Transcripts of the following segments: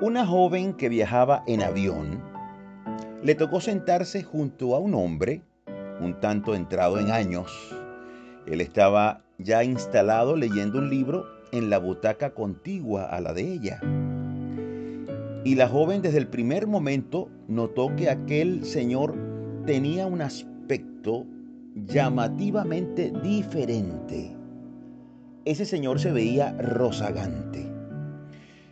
Una joven que viajaba en avión le tocó sentarse junto a un hombre un tanto entrado en años. Él estaba ya instalado leyendo un libro en la butaca contigua a la de ella. Y la joven desde el primer momento notó que aquel señor tenía un aspecto llamativamente diferente. Ese señor se veía rozagante.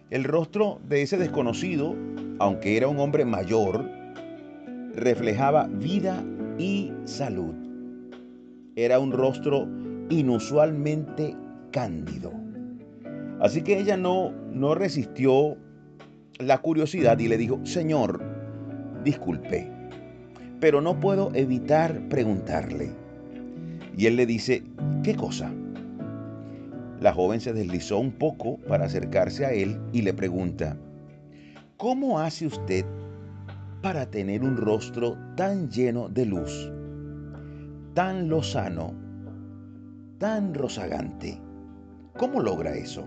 El rostro de ese desconocido, aunque era un hombre mayor, reflejaba vida y salud. Era un rostro inusualmente cándido. Así que ella no, no resistió la curiosidad y le dijo, Señor, disculpe, pero no puedo evitar preguntarle. Y él le dice, ¿qué cosa? La joven se deslizó un poco para acercarse a él y le pregunta, ¿cómo hace usted para tener un rostro tan lleno de luz, tan lozano, tan rozagante? ¿Cómo logra eso?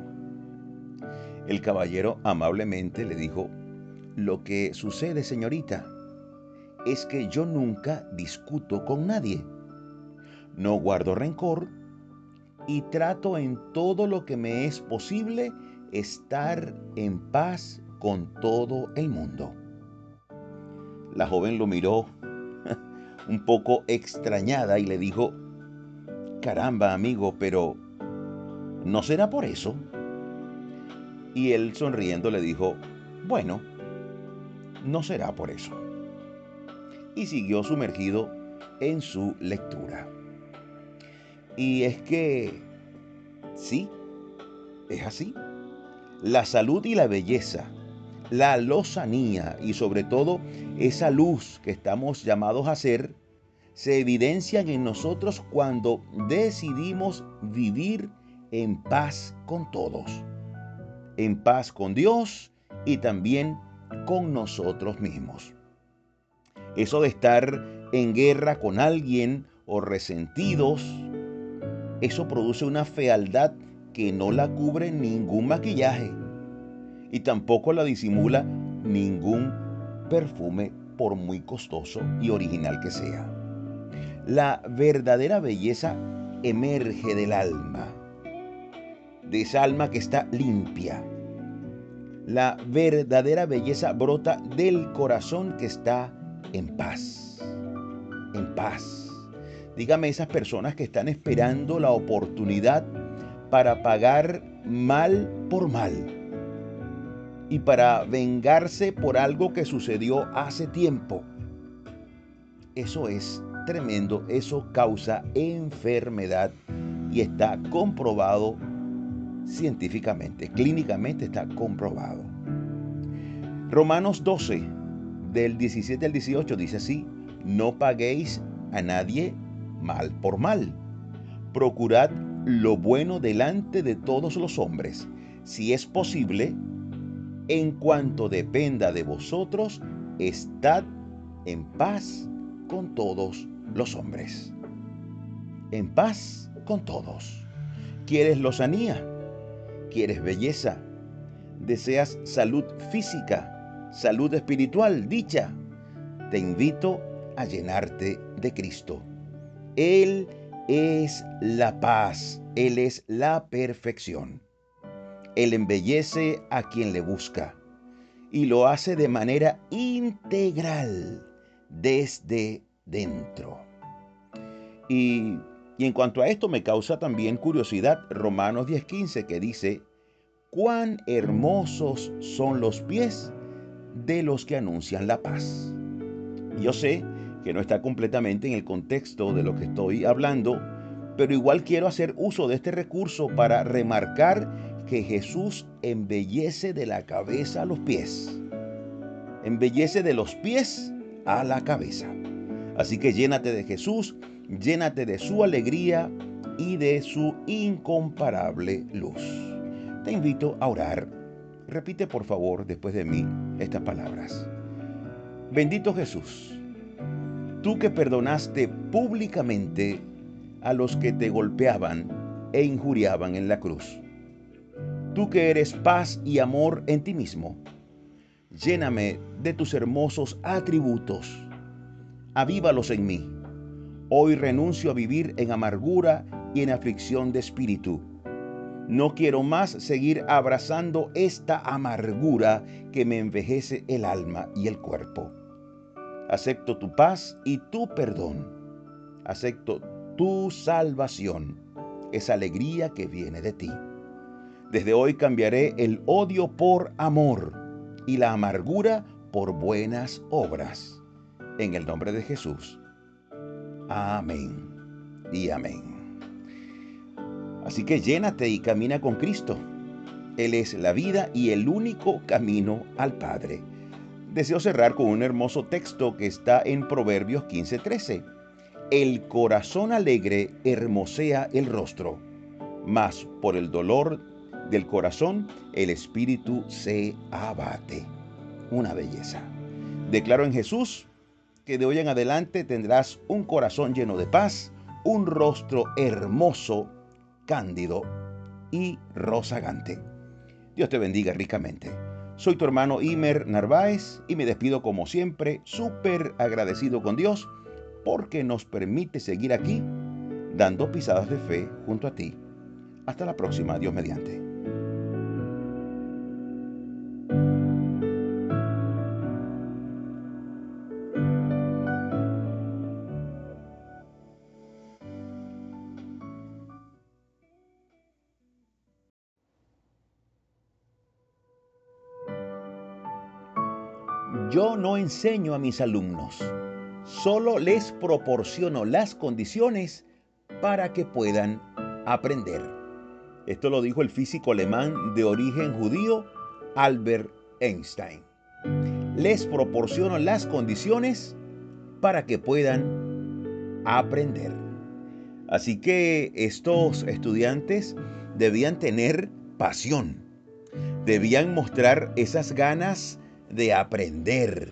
El caballero amablemente le dijo, lo que sucede, señorita, es que yo nunca discuto con nadie. No guardo rencor y trato en todo lo que me es posible estar en paz con todo el mundo. La joven lo miró un poco extrañada y le dijo, caramba amigo, pero ¿no será por eso? Y él sonriendo le dijo, bueno, no será por eso. Y siguió sumergido en su lectura. Y es que, sí, es así. La salud y la belleza, la lozanía y sobre todo esa luz que estamos llamados a ser, se evidencian en nosotros cuando decidimos vivir en paz con todos, en paz con Dios y también con nosotros mismos. Eso de estar en guerra con alguien o resentidos eso produce una fealdad que no la cubre ningún maquillaje y tampoco la disimula ningún perfume por muy costoso y original que sea. La verdadera belleza emerge del alma, de esa alma que está limpia. La verdadera belleza brota del corazón que está en paz, en paz Dígame esas personas que están esperando la oportunidad para pagar mal por mal y para vengarse por algo que sucedió hace tiempo. Eso es tremendo, eso causa enfermedad y está comprobado científicamente, clínicamente está comprobado. Romanos 12, del 17 al 18 dice así, no paguéis a nadie mal por mal. Procurad lo bueno delante de todos los hombres, si es posible, en cuanto dependa de vosotros, estad en paz con todos los hombres. En paz con todos. ¿Quieres lozanía? ¿Quieres belleza? ¿Deseas salud física? ¿Salud espiritual? Dicha. Te invito a llenarte de Cristo. Él es la paz, Él es la perfección. Él embellece a quien le busca y lo hace de manera integral desde dentro. Y, en cuanto a esto me causa también curiosidad Romanos 10:15 que dice, cuán hermosos son los pies de los que anuncian la paz. Yo sé que no está completamente en el contexto de lo que estoy hablando, pero igual quiero hacer uso de este recurso para remarcar que Jesús embellece de la cabeza a los pies. Embellece de los pies a la cabeza. Así que llénate de Jesús, llénate de su alegría y de su incomparable luz. Te invito a orar. Repite por favor después de mí estas palabras. Bendito Jesús Tú que perdonaste públicamente a los que te golpeaban e injuriaban en la cruz. Tú que eres paz y amor en ti mismo. lléname de tus hermosos atributos. Avívalos en mí. Hoy renuncio a vivir en amargura y en aflicción de espíritu. No quiero más seguir abrazando esta amargura que me envejece el alma y el cuerpo. Acepto tu paz y tu perdón. Acepto tu salvación, esa alegría que viene de ti. Desde hoy cambiaré el odio por amor y la amargura por buenas obras. En el nombre de Jesús. Amén y amén. Así que llénate y camina con Cristo. Él es la vida y el único camino al Padre. Deseo cerrar con un hermoso texto que está en Proverbios 15:13. El corazón alegre hermosea el rostro, mas por el dolor del corazón el espíritu se abate. Una belleza. Declaro en Jesús que de hoy en adelante tendrás un corazón lleno de paz, un rostro hermoso, cándido y rozagante. Dios te bendiga ricamente. Soy tu hermano Imer Narváez y me despido como siempre, súper agradecido con Dios porque nos permite seguir aquí dando pisadas de fe junto a ti. Hasta la próxima, Dios mediante. Yo no enseño a mis alumnos, solo les proporciono las condiciones para que puedan aprender. Esto lo dijo el físico alemán de origen judío Albert Einstein. Les proporciono las condiciones para que puedan aprender. Así que estos estudiantes debían tener pasión, debían mostrar esas ganas de aprender.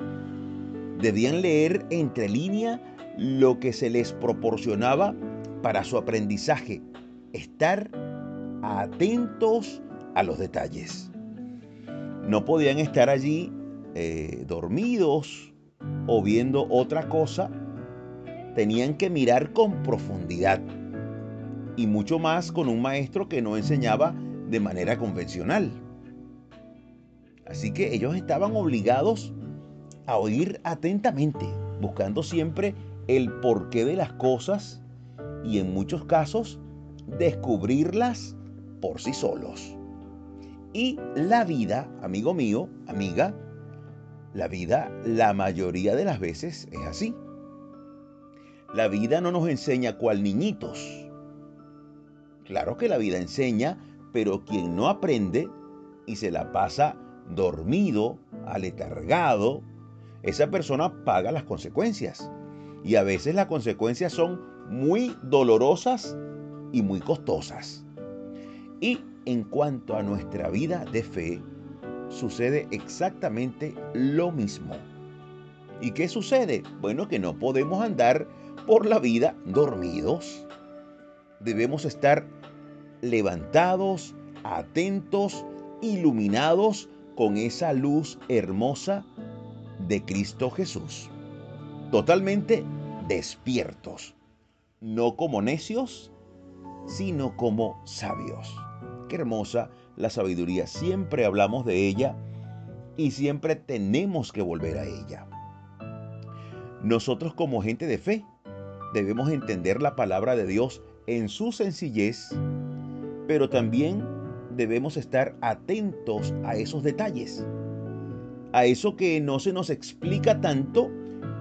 Debían leer entre línea lo que se les proporcionaba para su aprendizaje, estar atentos a los detalles. No podían estar allí eh, dormidos o viendo otra cosa, tenían que mirar con profundidad y mucho más con un maestro que no enseñaba de manera convencional. Así que ellos estaban obligados a oír atentamente, buscando siempre el porqué de las cosas y en muchos casos descubrirlas por sí solos. Y la vida, amigo mío, amiga, la vida la mayoría de las veces es así. La vida no nos enseña cual niñitos. Claro que la vida enseña, pero quien no aprende y se la pasa dormido, aletargado, esa persona paga las consecuencias. Y a veces las consecuencias son muy dolorosas y muy costosas. Y en cuanto a nuestra vida de fe, sucede exactamente lo mismo. ¿Y qué sucede? Bueno, que no podemos andar por la vida dormidos. Debemos estar levantados, atentos, iluminados con esa luz hermosa de Cristo Jesús. Totalmente despiertos, no como necios, sino como sabios. Qué hermosa la sabiduría, siempre hablamos de ella y siempre tenemos que volver a ella. Nosotros como gente de fe debemos entender la palabra de Dios en su sencillez, pero también debemos estar atentos a esos detalles, a eso que no se nos explica tanto,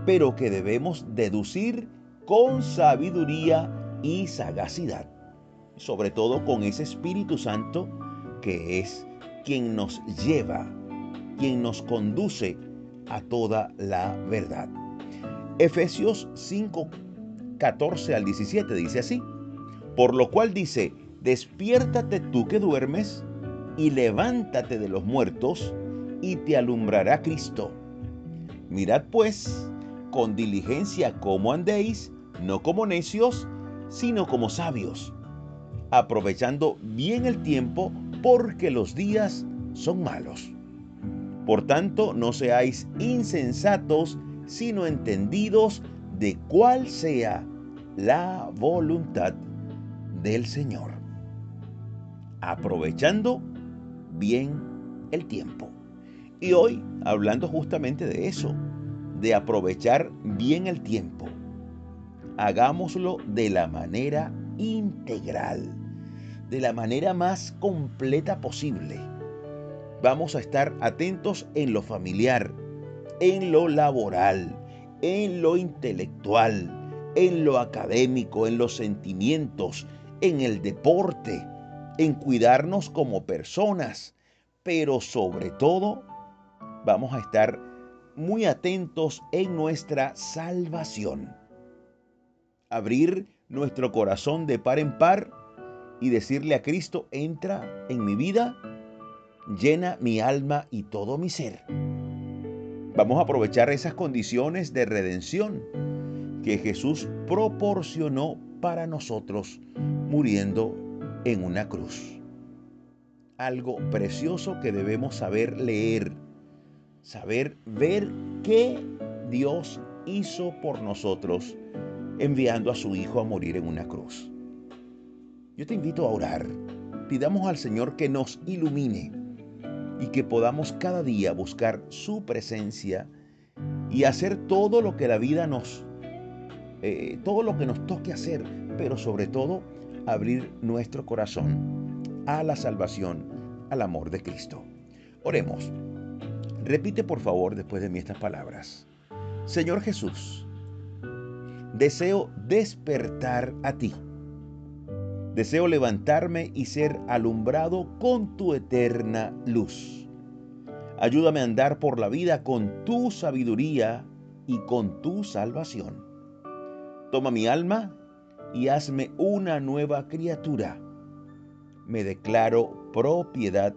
pero que debemos deducir con sabiduría y sagacidad, sobre todo con ese Espíritu Santo que es quien nos lleva, quien nos conduce a toda la verdad. Efesios 5, 14 al 17 dice así, por lo cual dice, despiértate tú que duermes y levántate de los muertos y te alumbrará Cristo. Mirad pues con diligencia cómo andéis, no como necios, sino como sabios, aprovechando bien el tiempo porque los días son malos. Por tanto, no seáis insensatos, sino entendidos de cuál sea la voluntad del Señor. Aprovechando bien el tiempo. Y hoy, hablando justamente de eso, de aprovechar bien el tiempo, hagámoslo de la manera integral, de la manera más completa posible. Vamos a estar atentos en lo familiar, en lo laboral, en lo intelectual, en lo académico, en los sentimientos, en el deporte, en cuidarnos como personas, pero sobre todo vamos a estar muy atentos en nuestra salvación. Abrir nuestro corazón de par en par y decirle a Cristo, entra en mi vida, llena mi alma y todo mi ser. Vamos a aprovechar esas condiciones de redención que Jesús proporcionó para nosotros muriendo en una cruz. Algo precioso que debemos saber leer, saber ver qué Dios hizo por nosotros enviando a su Hijo a morir en una cruz. Yo te invito a orar. Pidamos al Señor que nos ilumine y que podamos cada día buscar su presencia y hacer todo lo que la vida nos, eh, todo lo que nos toque hacer, pero sobre todo abrir nuestro corazón a la salvación, al amor de Cristo. Oremos. Repite por favor después de mí estas palabras. Señor Jesús, deseo despertar a ti. Deseo levantarme y ser alumbrado con tu eterna luz. Ayúdame a andar por la vida con tu sabiduría y con tu salvación. Toma mi alma y hazme una nueva criatura. Me declaro propiedad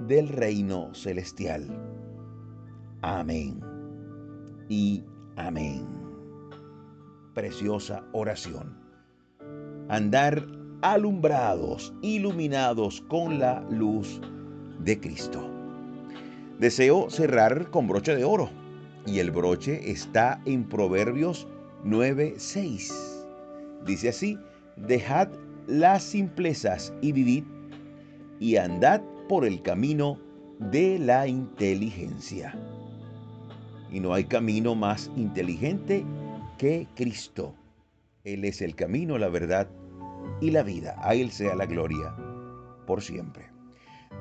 del reino celestial. Amén y amén. Preciosa oración. Andar alumbrados, iluminados con la luz de Cristo. Deseo cerrar con broche de oro y el broche está en Proverbios 9:6. Dice así, dejad las simplezas y vivid y andad por el camino de la inteligencia. Y no hay camino más inteligente que Cristo. Él es el camino, la verdad y la vida. A Él sea la gloria por siempre.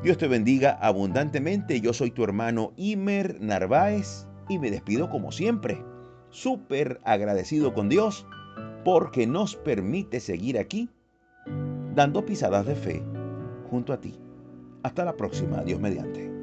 Dios te bendiga abundantemente. Yo soy tu hermano Imer Narváez y me despido como siempre. Súper agradecido con Dios porque nos permite seguir aquí dando pisadas de fe junto a ti. Hasta la próxima, Dios mediante.